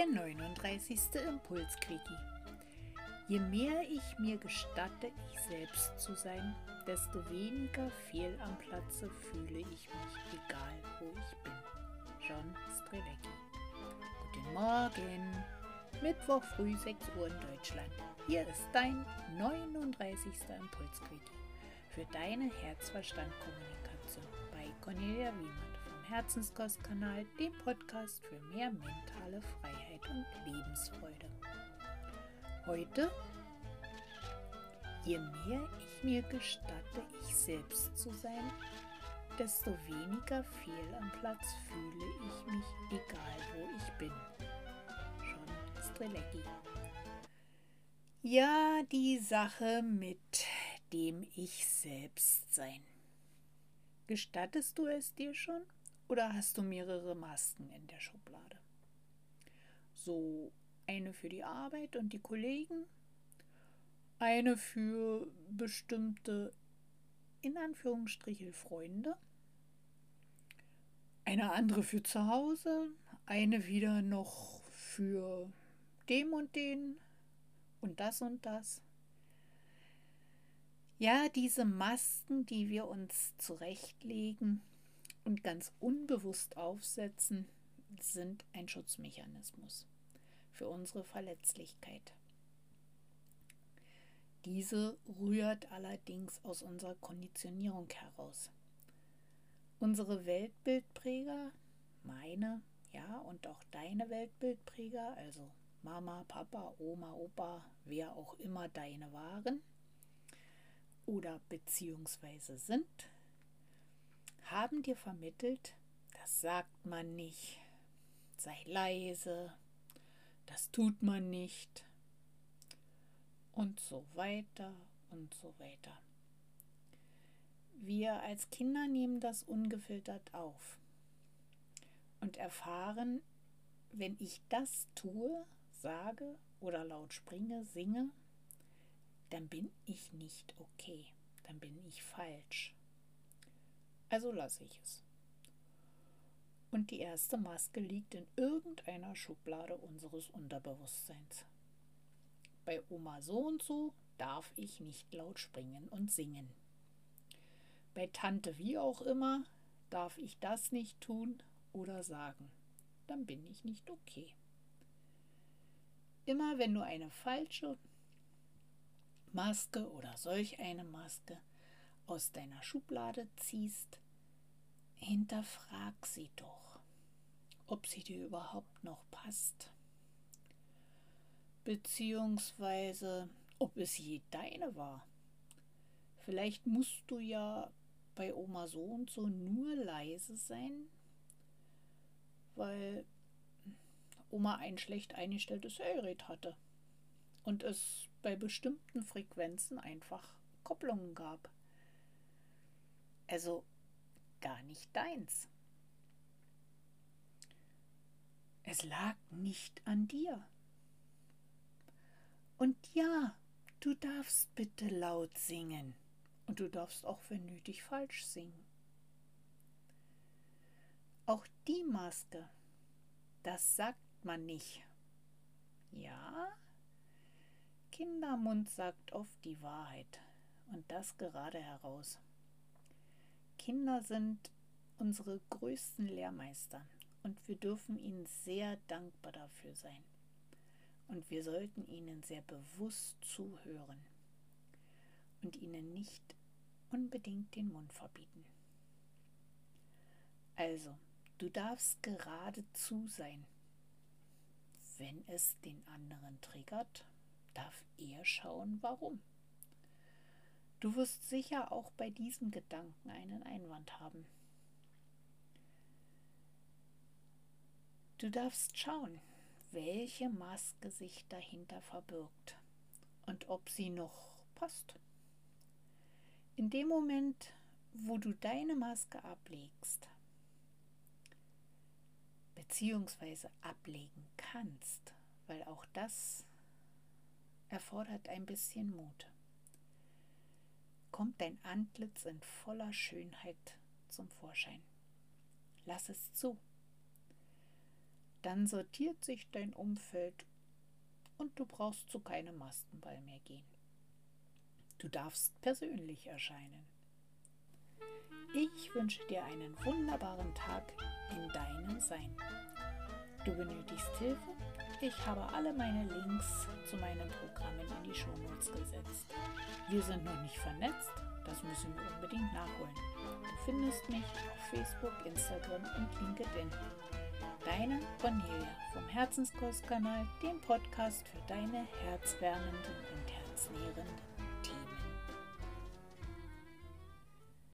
Der 39. Impulsquickie. Je mehr ich mir gestatte, ich selbst zu sein, desto weniger fehl am Platze fühle ich mich, egal wo ich bin. John Strelecki. Guten Morgen. Mittwoch früh 6 Uhr in Deutschland. Hier ist dein 39. Impulsquickie für deine Herzverstand-Kommunikation bei Cornelia vom Herzenskostkanal, dem Podcast für mehr mentale Freiheit und Lebensfreude. Heute, je mehr ich mir gestatte, ich selbst zu sein, desto weniger fehl am Platz fühle ich mich, egal wo ich bin. John Strelecki. Ja, die Sache mit dem Ich selbst sein. Gestattest du es dir schon oder hast du mehrere Masken in der Schublade? So eine für die Arbeit und die Kollegen, eine für bestimmte in Anführungsstrichen Freunde, eine andere für zu Hause, eine wieder noch für dem und den und das und das. Ja, diese Masken, die wir uns zurechtlegen und ganz unbewusst aufsetzen, sind ein Schutzmechanismus für unsere Verletzlichkeit. Diese rührt allerdings aus unserer Konditionierung heraus. Unsere Weltbildpräger, meine, ja, und auch deine Weltbildpräger, also Mama, Papa, Oma, Opa, wer auch immer deine waren, oder beziehungsweise sind, haben dir vermittelt, das sagt man nicht, sei leise, das tut man nicht und so weiter und so weiter. Wir als Kinder nehmen das ungefiltert auf und erfahren, wenn ich das tue, sage oder laut springe, singe, dann bin ich nicht okay, dann bin ich falsch. Also lasse ich es. Und die erste Maske liegt in irgendeiner Schublade unseres Unterbewusstseins. Bei Oma so und so darf ich nicht laut springen und singen. Bei Tante wie auch immer darf ich das nicht tun oder sagen. Dann bin ich nicht okay. Immer wenn du eine falsche Maske oder solch eine Maske aus deiner Schublade ziehst, hinterfrag sie doch, ob sie dir überhaupt noch passt, beziehungsweise ob es je deine war. Vielleicht musst du ja bei Oma so und so nur leise sein, weil Oma ein schlecht eingestelltes Hörgerät hatte und es bei bestimmten Frequenzen einfach Kopplungen gab. Also gar nicht deins. Es lag nicht an dir. Und ja, du darfst bitte laut singen. Und du darfst auch, wenn nötig, falsch singen. Auch die Maske, das sagt man nicht. Ja, Kindermund sagt oft die Wahrheit und das gerade heraus. Kinder sind unsere größten Lehrmeister und wir dürfen ihnen sehr dankbar dafür sein. Und wir sollten ihnen sehr bewusst zuhören und ihnen nicht unbedingt den Mund verbieten. Also, du darfst geradezu sein, wenn es den anderen triggert darf er schauen, warum. Du wirst sicher auch bei diesem Gedanken einen Einwand haben. Du darfst schauen, welche Maske sich dahinter verbirgt und ob sie noch passt. In dem Moment, wo du deine Maske ablegst, beziehungsweise ablegen kannst, weil auch das erfordert ein bisschen Mut. Kommt dein Antlitz in voller Schönheit zum Vorschein. Lass es zu. Dann sortiert sich dein Umfeld und du brauchst zu keinem Mastenball mehr gehen. Du darfst persönlich erscheinen. Ich wünsche dir einen wunderbaren Tag in deinem Sein. Du benötigst Hilfe? Ich habe alle meine Links zu meinen Programmen in die Shownotes gesetzt. Wir sind noch nicht vernetzt, das müssen wir unbedingt nachholen. Du findest mich auf Facebook, Instagram und LinkedIn. Deine Cornelia vom Herzenskurskanal, dem Podcast für deine herzwärmenden und herznährenden